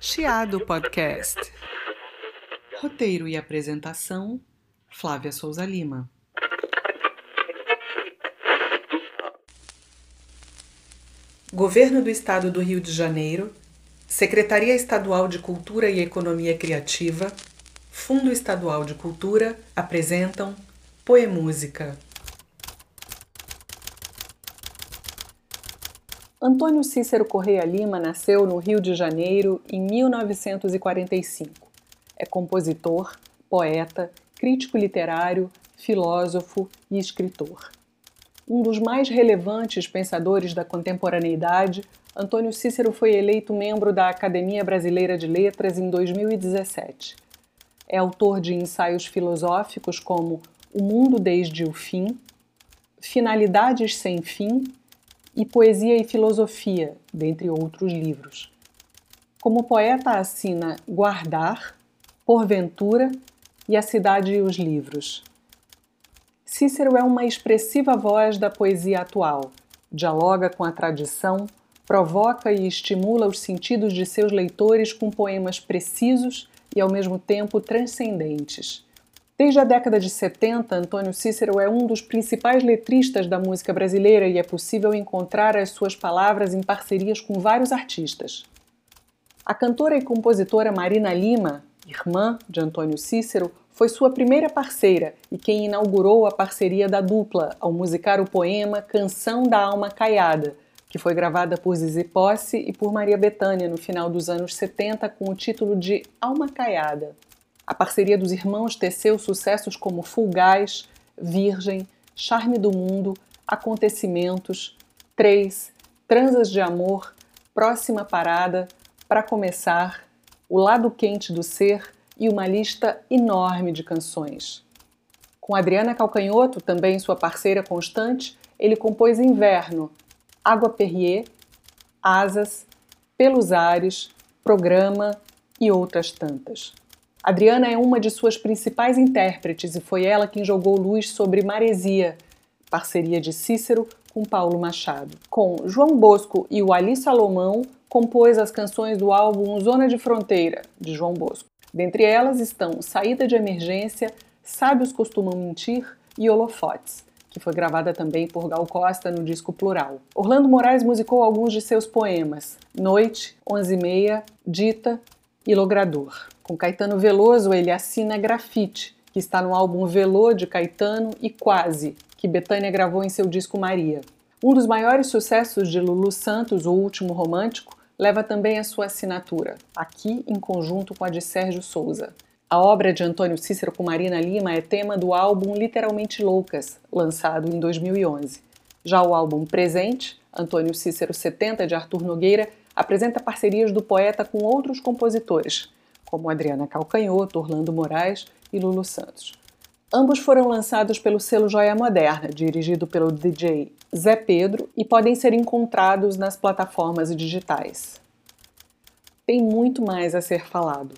Chiado Podcast. Roteiro e apresentação: Flávia Souza Lima. Governo do Estado do Rio de Janeiro, Secretaria Estadual de Cultura e Economia Criativa, Fundo Estadual de Cultura apresentam Poemúsica. Antônio Cícero Correia Lima nasceu no Rio de Janeiro em 1945. É compositor, poeta, crítico literário, filósofo e escritor. Um dos mais relevantes pensadores da contemporaneidade, Antônio Cícero foi eleito membro da Academia Brasileira de Letras em 2017. É autor de ensaios filosóficos como O Mundo Desde o Fim, Finalidades Sem Fim e Poesia e Filosofia, dentre outros livros. Como poeta assina Guardar, Porventura e A Cidade e os Livros. Cícero é uma expressiva voz da poesia atual, dialoga com a tradição, provoca e estimula os sentidos de seus leitores com poemas precisos e ao mesmo tempo transcendentes. Desde a década de 70, Antônio Cícero é um dos principais letristas da música brasileira e é possível encontrar as suas palavras em parcerias com vários artistas. A cantora e compositora Marina Lima, irmã de Antônio Cícero, foi sua primeira parceira e quem inaugurou a parceria da dupla ao musicar o poema Canção da Alma Caiada, que foi gravada por Zizi Posse e por Maria Bethânia no final dos anos 70 com o título de Alma Caiada. A parceria dos irmãos teceu sucessos como Fulgaz, Virgem, Charme do Mundo, Acontecimentos, Três, Transas de Amor, Próxima Parada, Para Começar, O Lado Quente do Ser e uma lista enorme de canções. Com Adriana Calcanhoto, também sua parceira constante, ele compôs Inverno, Água Perrier, Asas, Pelos Ares, Programa e outras tantas. Adriana é uma de suas principais intérpretes e foi ela quem jogou luz sobre Maresia, parceria de Cícero com Paulo Machado. Com João Bosco e o Ali Salomão, compôs as canções do álbum Zona de Fronteira, de João Bosco. Dentre elas estão Saída de Emergência, Sábios Costumam Mentir e Holofotes, que foi gravada também por Gal Costa no disco Plural. Orlando Moraes musicou alguns de seus poemas: Noite, Onze e Meia, Dita e Logrador. Com Caetano Veloso, ele assina Grafite, que está no álbum Velô de Caetano e Quase, que Betânia gravou em seu disco Maria. Um dos maiores sucessos de Lulu Santos, O Último Romântico, leva também a sua assinatura, aqui em conjunto com a de Sérgio Souza. A obra de Antônio Cícero com Marina Lima é tema do álbum Literalmente Loucas, lançado em 2011. Já o álbum Presente, Antônio Cícero 70 de Arthur Nogueira, apresenta parcerias do poeta com outros compositores, como Adriana Calcanhoto, Orlando Moraes e Lulu Santos. Ambos foram lançados pelo selo Joia Moderna, dirigido pelo DJ Zé Pedro, e podem ser encontrados nas plataformas digitais. Tem muito mais a ser falado.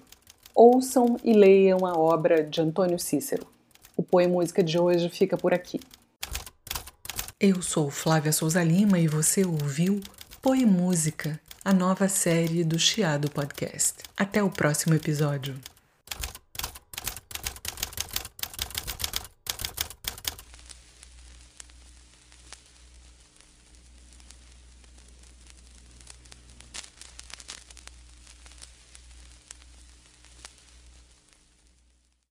Ouçam e leiam a obra de Antônio Cícero. O Poema Música de hoje fica por aqui. Eu sou Flávia Souza Lima e você ouviu Poemúsica a nova série do Chiado Podcast. Até o próximo episódio.